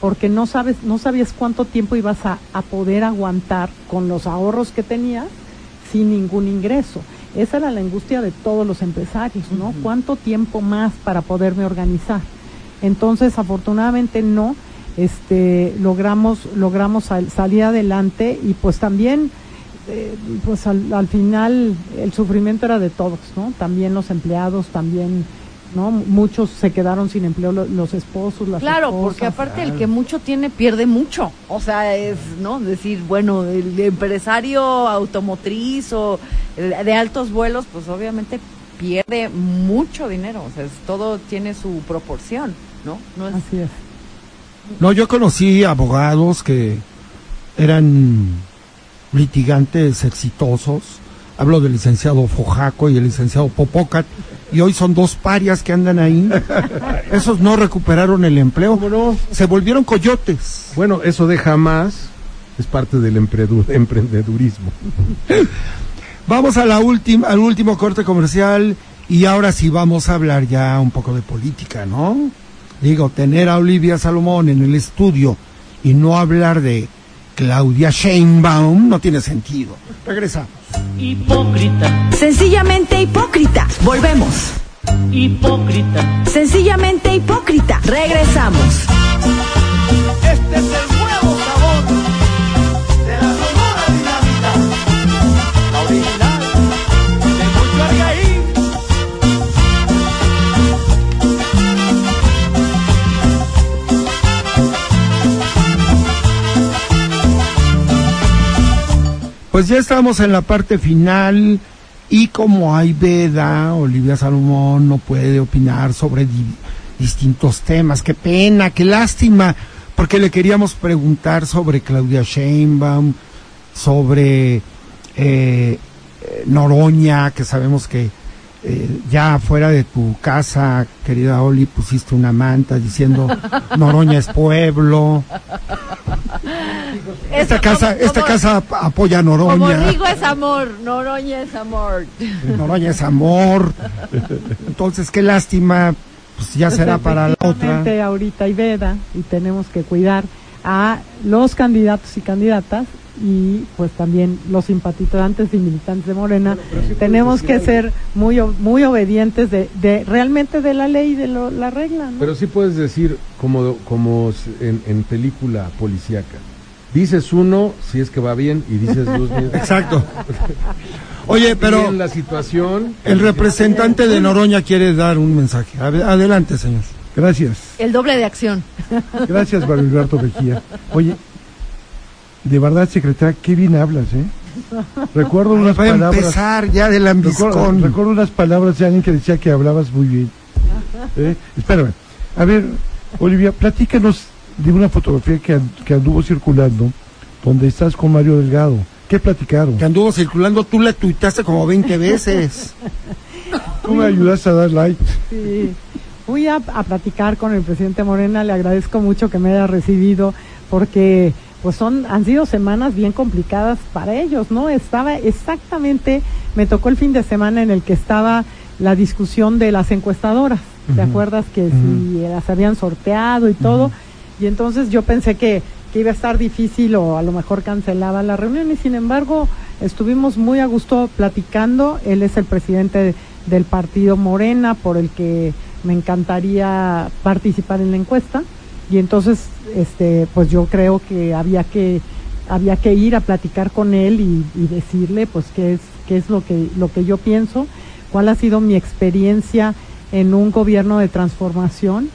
porque no sabes, no sabías cuánto tiempo ibas a, a poder aguantar con los ahorros que tenías sin ningún ingreso. Esa era la angustia de todos los empresarios, ¿no? ¿Cuánto tiempo más para poderme organizar? Entonces, afortunadamente no, este, logramos, logramos sal- salir adelante y pues también eh, pues al, al final el sufrimiento era de todos, ¿no? También los empleados, también, ¿no? Muchos se quedaron sin empleo, lo- los esposos, las Claro, esposas. porque aparte el que mucho tiene pierde mucho. O sea, es, ¿no? Decir, bueno, el empresario automotriz o el de altos vuelos, pues obviamente pierde mucho dinero. O sea, es- todo tiene su proporción, ¿no? No es Así es. No, yo conocí abogados que eran litigantes exitosos. Hablo del licenciado Fojaco y el licenciado Popocat. Y hoy son dos parias que andan ahí. Esos no recuperaron el empleo. Se volvieron coyotes. Bueno, eso de jamás es parte del emprendedurismo. Vamos a la última, al último corte comercial y ahora sí vamos a hablar ya un poco de política, ¿no? Digo, tener a Olivia Salomón en el estudio y no hablar de Claudia Sheinbaum no tiene sentido. Regresamos. Hipócrita. Sencillamente hipócrita. Volvemos. Hipócrita. Sencillamente hipócrita. Regresamos. Este es el Pues ya estamos en la parte final y como hay veda, Olivia Salomón no puede opinar sobre di- distintos temas. Qué pena, qué lástima, porque le queríamos preguntar sobre Claudia Sheinbaum, sobre eh, eh, Noroña, que sabemos que eh, ya fuera de tu casa, querida Oli, pusiste una manta diciendo Noroña es pueblo. Esta Eso, casa, como- esta como- casa ap- apoya a Como Noroña. Rigo es amor, Noroña es amor. Noroña es amor. Entonces, qué lástima, pues ya será para la otra. Ahorita hay veda y tenemos que cuidar a los candidatos y candidatas y pues también los simpatizantes y militantes de Morena. tenemos que ser muy o- muy obedientes de, de realmente de la ley y de lo- la regla. ¿no? Pero sí puedes decir, como, como en, en película policíaca, dices uno si es que va bien y dices dos bien. Exacto. Oye, pero la situación. el representante de Noroña quiere dar un mensaje. Ade- Adelante, señor. Gracias. El doble de acción. Gracias, Alberto Mejía. Oye, de verdad, secretaria, qué bien hablas, ¿eh? Recuerdo unas Va a palabras. empezar ya del Recuerdo, ambiscón. recuerdo unas palabras de alguien que decía que hablabas muy bien. ¿Eh? Espérame. A ver, Olivia, platícanos de una fotografía que, que anduvo circulando donde estás con Mario Delgado. ¿Qué platicaron? Que anduvo circulando, tú la tuitaste como 20 veces. Tú me ayudaste a dar like. Sí. Fui a, a platicar con el presidente Morena, le agradezco mucho que me haya recibido porque pues son han sido semanas bien complicadas para ellos, ¿no? Estaba exactamente me tocó el fin de semana en el que estaba la discusión de las encuestadoras. ¿Te acuerdas que Ujú. si las habían sorteado y todo? Y entonces yo pensé que, que iba a estar difícil o a lo mejor cancelaba la reunión y sin embargo estuvimos muy a gusto platicando. Él es el presidente de- del partido Morena por el que me encantaría participar en la encuesta y entonces este pues yo creo que había que había que ir a platicar con él y, y decirle pues qué es qué es lo que lo que yo pienso cuál ha sido mi experiencia en un gobierno de transformación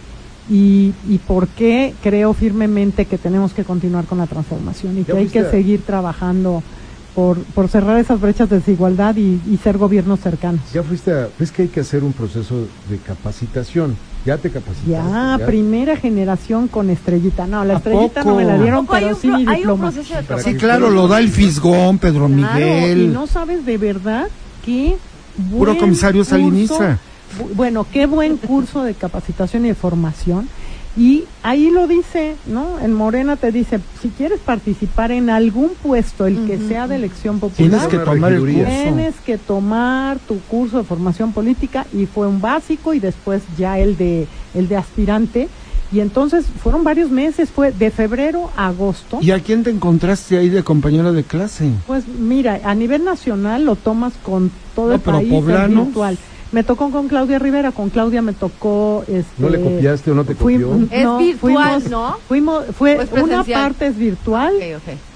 y, y por qué creo firmemente que tenemos que continuar con la transformación y que hay que seguir trabajando por, por cerrar esas brechas de desigualdad y, y ser gobiernos cercanos. Ya fuiste a... ¿Ves que hay que hacer un proceso de capacitación? Ya te capacitaste. Ya, primera generación con estrellita. No, la ¿A estrellita no me la poco? dieron, pero sí mi hay un diploma. proceso de Para Sí, claro, lo da el Fisgón, Pedro Claro, Miguel. y no sabes de verdad qué Puro comisario curso- Saliniza. bu- Bueno, qué buen curso de capacitación y de formación. Y ahí lo dice, ¿no? En Morena te dice, si quieres participar en algún puesto, el que sea de elección Tienes popular, que Una tomar el regiduría. curso. tienes que tomar tu curso de formación política y fue un básico y después ya el de el de aspirante y entonces fueron varios meses, fue de febrero a agosto. ¿Y a quién te encontraste ahí de compañero de clase? Pues mira, a nivel nacional lo tomas con todo No, el pero país virtual. Me tocó con Claudia Rivera, con Claudia me tocó este ¿No le copiaste o no te fui- copió? Es no, virtual, fuimos- ¿no? Fuimos, fue ¿O es una parte es virtual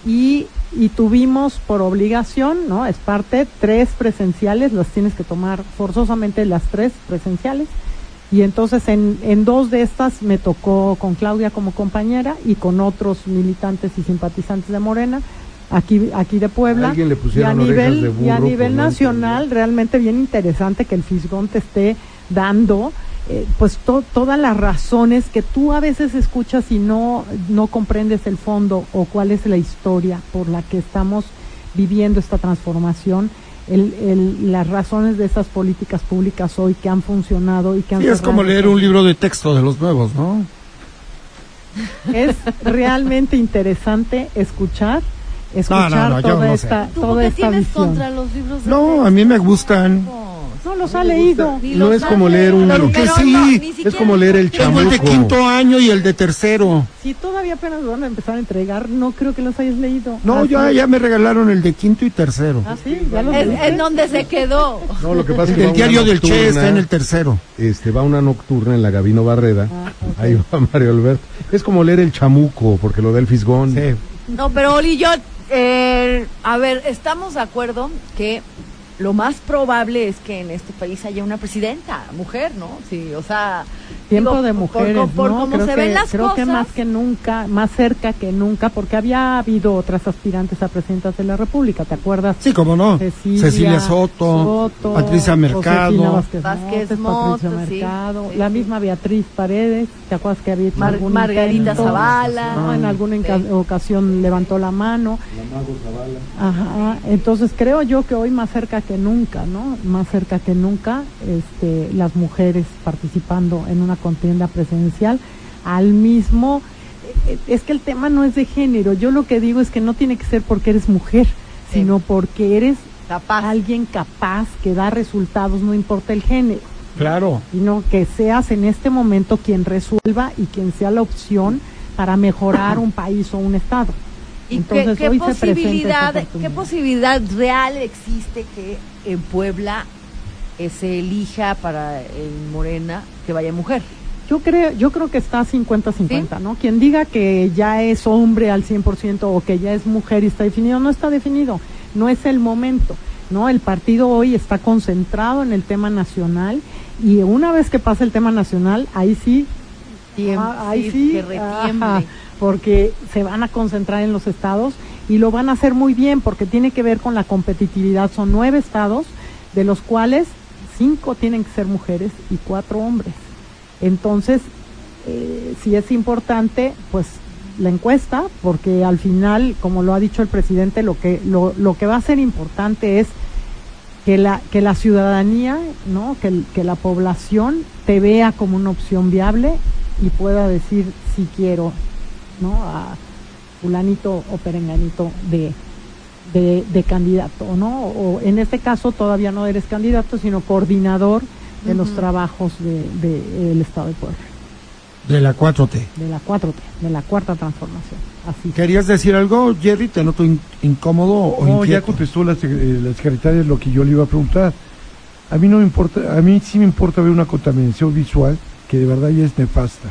y, y tuvimos por obligación, ¿no? Es parte, tres presenciales, las tienes que tomar forzosamente las tres presenciales. Y entonces en, en dos de estas me tocó con Claudia como compañera y con otros militantes y simpatizantes de Morena, aquí, aquí de Puebla. alguien le y a nivel, de y a nivel no nacional, realmente bien interesante que el Fisgón te esté dando eh, pues to- todas las razones que tú a veces escuchas y no, no comprendes el fondo o cuál es la historia por la que estamos viviendo esta transformación, el, el- las razones de esas políticas públicas hoy que han funcionado y que han Sí, es como leer un libro de texto de los nuevos, ¿no? es realmente interesante escuchar escuchar no, no sé. esta ¿Tú toda por qué esta tienes visión contra los libros de No, texto? a mí me gustan. no los ha leído No es como leer un- Claro que sí. no, Es como leer el Tengo el de Chamuco. quinto año y el de tercero. si todavía apenas lo van a empezar a entregar no creo que los hayas leído No, Ah, ya, ya me regalaron el de quinto y tercero. ah sí ya leíste? en donde se quedó. No, lo que pasa es El que del diario del Che está en el tercero. Este, va una nocturna en la Gabino Barreda. Ah. Ahí va Mario Alberto. Es como leer el chamuco, porque lo da el fisgón. Sí. No, pero Oli, yo, eh, a ver, estamos de acuerdo que lo más probable es que en este país haya una presidenta, mujer, ¿no? Sí, o sea... tiempo digo, de por- mujeres por, por ¿no? cómo creo se que, ven las creo que más que nunca más cerca que nunca porque había habido otras aspirantes a presidentas de la república te acuerdas Sí, cómo no. Cecilia, Cecilia Soto, Soto, Patricia Mercado. Vázquez, Vázquez Montes, Montes, Patricia sí. Mercado, Sí, la sí. misma Beatriz Paredes, ¿te acuerdas que había hecho Mar- algún Margarita intento? Zavala. ¿no? En alguna ocasión levantó la mano. Ajá, entonces creo yo que hoy más cerca que nunca, ¿no? Más cerca que nunca, este, las mujeres participando en una contienda presidencial al mismo, eh, es que el tema no es de género, yo lo que digo es que no tiene que ser porque eres mujer, Sí. sino porque eres Capaz. alguien capaz que da resultados, no importa el género, Claro. sino que seas en este momento quien resuelva y quien sea la opción para mejorar un país o un estado. ¿Y Entonces, qué, posibilidad, qué posibilidad real existe que en Puebla eh, se elija para el Morena que vaya mujer? Yo creo, yo creo que está 50-50, ¿no? Quien diga que ya es hombre al 100% o que ya es mujer y está definido, no está definido, no es el momento, ¿no? El partido hoy está concentrado en el tema nacional y una vez que pasa el tema nacional, ahí sí, Ah, ahí sí, sí, que retiemble. ajá, porque se van a concentrar en los estados y lo van a hacer muy bien porque tiene que ver con la competitividad. Son nueve estados, de los cuales cinco tienen que ser mujeres y cuatro hombres. Entonces, eh, sí es importante, pues, la encuesta, porque al final, como lo ha dicho el presidente, lo que, lo, lo que va a ser importante es que la, que la ciudadanía, ¿no? que, que la población te vea como una opción viable y pueda decir si quiero ¿no? a fulanito o perenganito de, de, de candidato, ¿no? O en este caso todavía no eres candidato, sino coordinador de los trabajos del de, del Estado de Puebla, De la 4T. de la 4T, de la cuarta transformación. Así. ¿Querías decir algo, Jerry? ¿Te noto in- incómodo o No, ya inquieto? contestó la, eh, la secretaria lo que yo le iba a preguntar. A mí no me importa, a mí sí me importa ver una contaminación visual que de verdad ya es nefasta,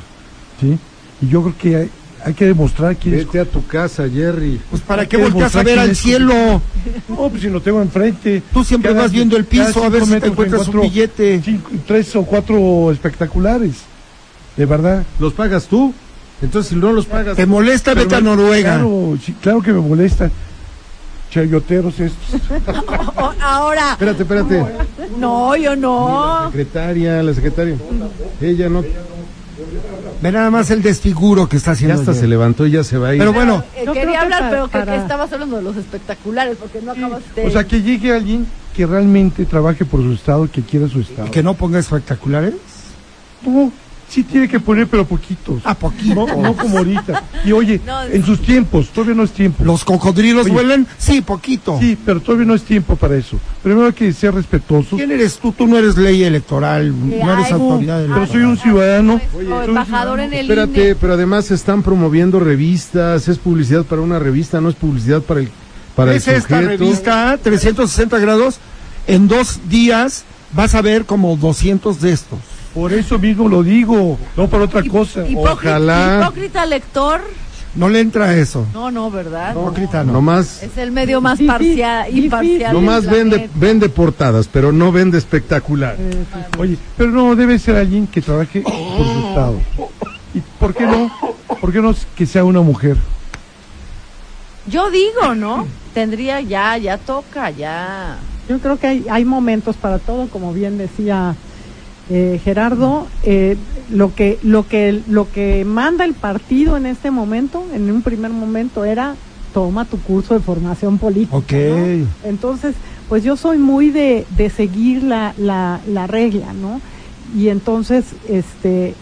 ¿sí? Y yo creo que hay, hay que demostrar quién es... Vete a tu casa, Jerry. Pues ¿para qué volteas a ver al es- cielo? No, pues si lo tengo enfrente. Tú siempre Cada- vas viendo el piso a ver si te encuentras un billete. cinco- tres o cuatro espectaculares, de verdad. ¿Los pagas tú? Entonces, si no los pagas ¿Te molesta? Vete a Noruega. Claro, sí, claro que me molesta. Chayoteros estos. Ahora, Espérate, espérate. no, yo La no. secretaria, la secretaria. Ella no. Ve nada más el desfiguro que está Ya haciendo. hasta Jerry. se levantó y ya se va a ir. Pero bueno, Eh, creo quería que hablar, pero que, estabas hablando de los espectaculares, porque no acabaste. O sea, que llegue alguien que realmente trabaje por su estado, que quiera su estado. que no ponga espectaculares. No, sí tiene que poner, pero poquitos. A poquito. No, no como ahorita. Y oye, No, en sus tiempos, todavía no es tiempo. ¿Los cocodrilos Oye. vuelan? Sí, poquito. Sí, pero todavía no es tiempo para eso. Primero hay que ser respetuosos. ¿Quién eres tú? Tú no eres ley electoral, no eres autoridad Pero electoral. soy un ciudadano. o soy un embajador en el Espérate, INE. pero además se están promoviendo revistas, es publicidad para una revista, no es publicidad para el para es el esta revista 360 grados. En dos días vas a ver como 200 de estos. Por eso mismo lo digo, no por otra cosa. Hipócrita, Ojalá. hipócrita lector. No le entra eso. No, no, ¿verdad? Hipócrita no. Nomás, Es el medio más parcial, imparcial. nomás vende, vende portadas, pero no vende espectacular. Eh, Oye, pero no debe ser alguien que trabaje por su estado. ¿Y por qué no? ¿Por qué no que sea una mujer? Yo digo, ¿no? Tendría ya, ya toca, ya. Yo creo que hay, hay momentos para todo, como bien decía Eh, Gerardo, eh, lo que lo que lo que manda el partido en este momento, en un primer momento era toma tu curso de formación política. Entonces, pues yo soy muy de, de seguir la, la, la regla, ¿no? Y entonces, este,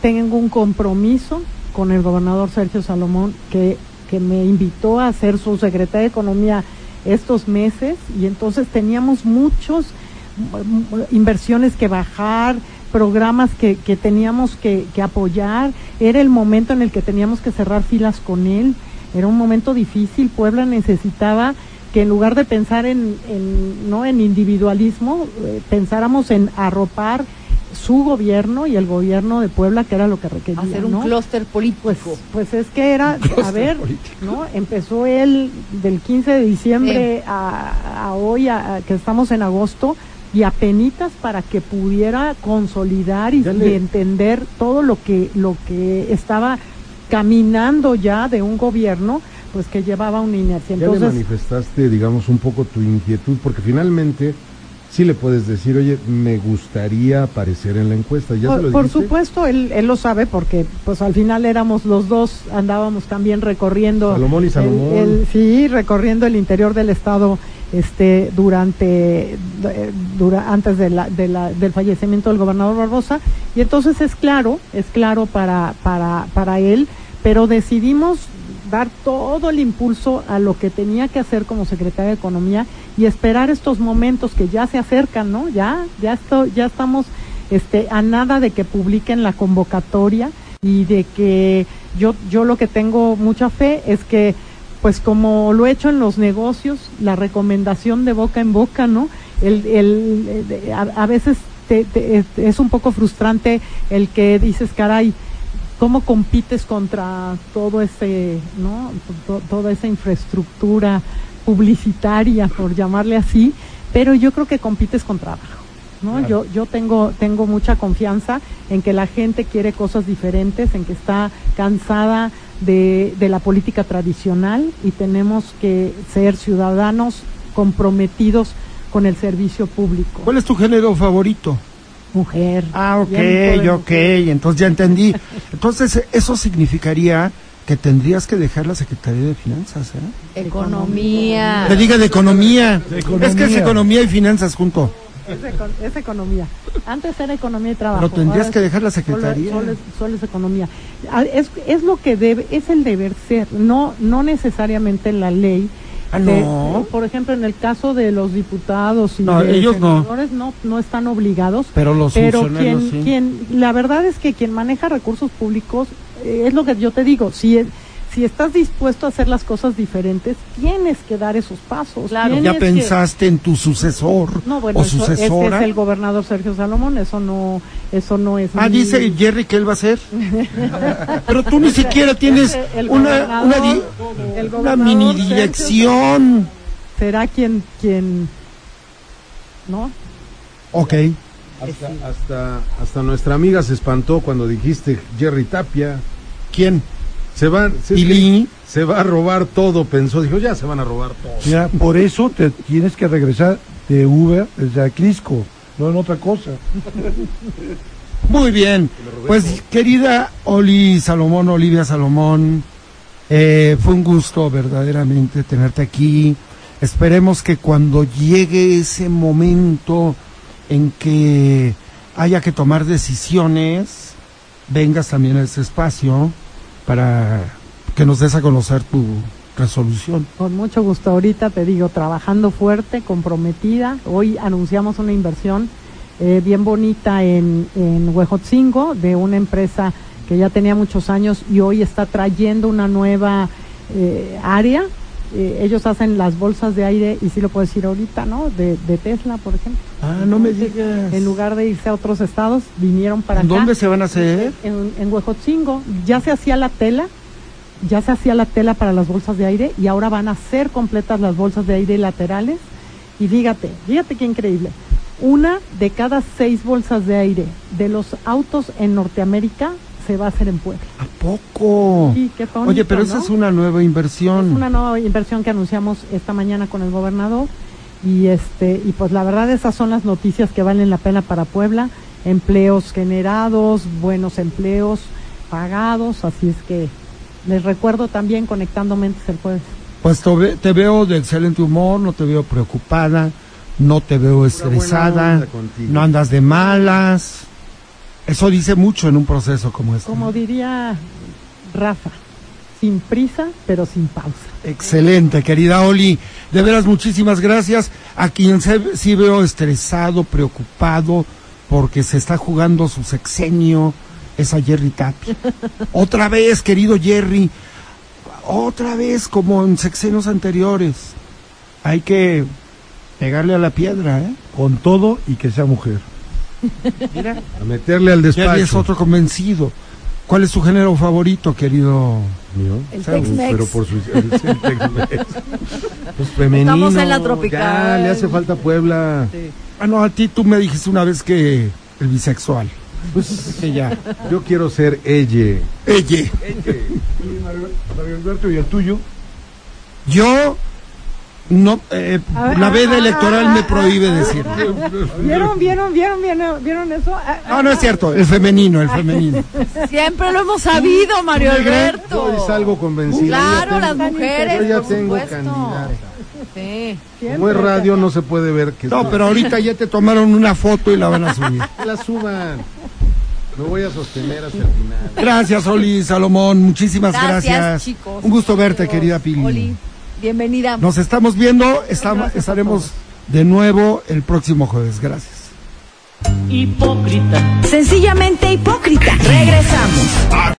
tengo un compromiso con el gobernador Sergio Salomón que, que me invitó a ser su secretaria de Economía estos meses y entonces teníamos muchos inversiones que bajar, programas que, que teníamos que, que apoyar, era el momento en el que teníamos que cerrar filas con él, era un momento difícil, Puebla necesitaba que en lugar de pensar en, en no en individualismo, eh, pensáramos en arropar su gobierno y el gobierno de Puebla, que era lo que requería. Hacer un ¿no? clúster político. Pues, pues es que era, a ver, ¿no? Empezó él del 15 de diciembre a, a hoy, a- a que estamos en agosto, y apenitas para que pudiera consolidar y, y entender todo lo que, lo que estaba caminando ya de un gobierno, pues que llevaba una inercia. Ya le Entonces, manifestaste, digamos, un poco tu inquietud, porque finalmente sí le puedes decir, oye, me gustaría aparecer en la encuesta. ¿Ya se Por, lo por supuesto, él, él lo sabe porque pues al final éramos los dos, andábamos también recorriendo. Salomón y el- Salomón. el- sí, recorriendo el interior del estado este durante eh, antes del fallecimiento del gobernador Barbosa. Y entonces es claro es claro para para para él pero decidimos dar todo el impulso a lo que tenía que hacer como secretaria de economía y esperar estos momentos que ya se acercan no ya ya esto ya estamos este a nada de que publiquen la convocatoria y de que yo yo lo que tengo mucha fe es que pues como lo he hecho en los negocios, la recomendación de boca en boca, ¿no? El, el, a, a veces te- te- es- un poco frustrante el que dices, caray, ¿cómo compites contra todo ese, ¿no? To- toda esa infraestructura publicitaria, por llamarle así, pero yo creo que compites con trabajo. ¿no? Claro. Yo, yo tengo, tengo mucha confianza en que la gente quiere cosas diferentes, en que está cansada de, de la política tradicional y tenemos que ser ciudadanos comprometidos con el servicio público. ¿Cuál es tu género favorito? Mujer. Ah, ok, ok, mujer. entonces ya entendí. Entonces eso significaría que tendrías que dejar la Secretaría de Finanzas, ¿eh? Economía. Te diga de economía. De economía. Es que es economía y finanzas junto. Es, es economía. Antes era economía y trabajo. Pero tendrías que es- dejar la solo- secretaría. Solo, es, solo es economía. Ah, Es, es lo que debe, es el deber ser, no, no necesariamente la ley. Ah, De- no. por ejemplo, en el caso de los diputados y No, de ellos no. senadores no. no, están obligados. Pero los Pero funcionarios quien, sí. quien, la verdad es que quien maneja recursos públicos, eh, es lo que yo te digo, si, es- si estás dispuesto a hacer las cosas diferentes, tienes que dar esos pasos. Claro. ¿Ya que- pensaste en tu sucesor no, bueno, o eso- ese sucesora? es el gobernador Sergio Salomón, eso no, eso no es. Ah, mi- dice Jerry que él va a ser. Pero tú ni siquiera tienes el una, una, di- gobernador- el una gobernador mini Sergio dirección. Será quien, quien, ¿no? Ok. Hasta, hasta, hasta nuestra amiga se espantó cuando dijiste Jerry Tapia. ¿Quién? Se van, se, se va a robar todo, pensó, dijo, ya se van a robar todo. Mira, por eso te tienes que regresar de Uber desde Acrisco, no en otra cosa. Muy bien. Pues querida Oli Salomón, Olivia Salomón, eh, fue un gusto verdaderamente tenerte aquí. Esperemos que cuando llegue ese momento en que haya que tomar decisiones, vengas también a ese espacio para que nos des a conocer tu resolución. Con mucho gusto. Ahorita te digo, trabajando fuerte, comprometida. Hoy anunciamos una inversión eh, bien bonita en, en Huejotzingo de una empresa que ya tenía muchos años y hoy está trayendo una nueva eh, área. Eh, ellos hacen las bolsas de aire, y sí lo puedo decir ahorita, ¿no? De, de Tesla, por ejemplo. Ah, no me digas. En lugar de irse a otros estados, vinieron para ¿En acá. dónde se van a hacer? En, en Huejotzingo. Ya se hacía la tela, ya se hacía la tela para las bolsas de aire y ahora van a ser completas las bolsas de aire laterales. Y fíjate, fíjate qué increíble. Una de cada seis bolsas de aire de los autos en Norteamérica se va a hacer en Puebla. ¿A poco? Sí, qué bonito, Oye, pero esa ¿no? es una nueva inversión. Es una nueva inversión que anunciamos esta mañana con el gobernador y este y pues la verdad esas son las noticias que valen la pena para Puebla empleos generados, buenos empleos pagados, así es que les recuerdo también conectando mentes el jueves. Pues te, ve- te veo de excelente humor, no te veo preocupada, no te veo estresada, no andas de malas. Eso dice mucho en un proceso como este. Como diría Rafa, sin prisa, pero sin pausa. Excelente, querida Oli. De veras, muchísimas gracias. A quien se- sí veo estresado, preocupado, porque se está jugando su sexenio, es a Jerry Tapia. Otra vez, querido Jerry, otra vez como en sexenios anteriores. Hay que pegarle a la piedra, ¿eh? Con todo y que sea mujer. Mira, A meterle al Jerry es despacho. otro convencido. ¿Cuál es su género favorito, querido? Mío. El Pero- Tex-Mex. Pero por su... el- el Tex-Mex. Pues femenino. Estamos en la tropical. Ya, le hace falta Puebla. Ah, no, a ti tú me dijiste una vez que el bisexual. Pues que ya. Yo quiero ser ella. Ella. Alberto, ¿y el tuyo? Yo no eh, ver, la veda ah, electoral ah, me prohíbe decir. ¿Vieron, vieron, vieron, vieron, vieron eso? Ah, No, no es cierto, el femenino, el femenino. Siempre lo hemos sabido, Mario Yo Alberto. hoy salgo convencido. Claro, Yo las mujeres, Yo ya por tengo candidata. Sí. Como es radio, no se puede ver que No, pero ahorita ya te tomaron una foto y la van a subir. La suban. Me voy a sostener hasta el final. Gracias, Oli Salomón, muchísimas Gracias, gracias. chicos. Un gusto verte, querida Pili. Oli, bienvenida. Nos estamos viendo, estamos, estaremos de nuevo el próximo jueves. Gracias. Sencillamente hipócrita. Regresamos.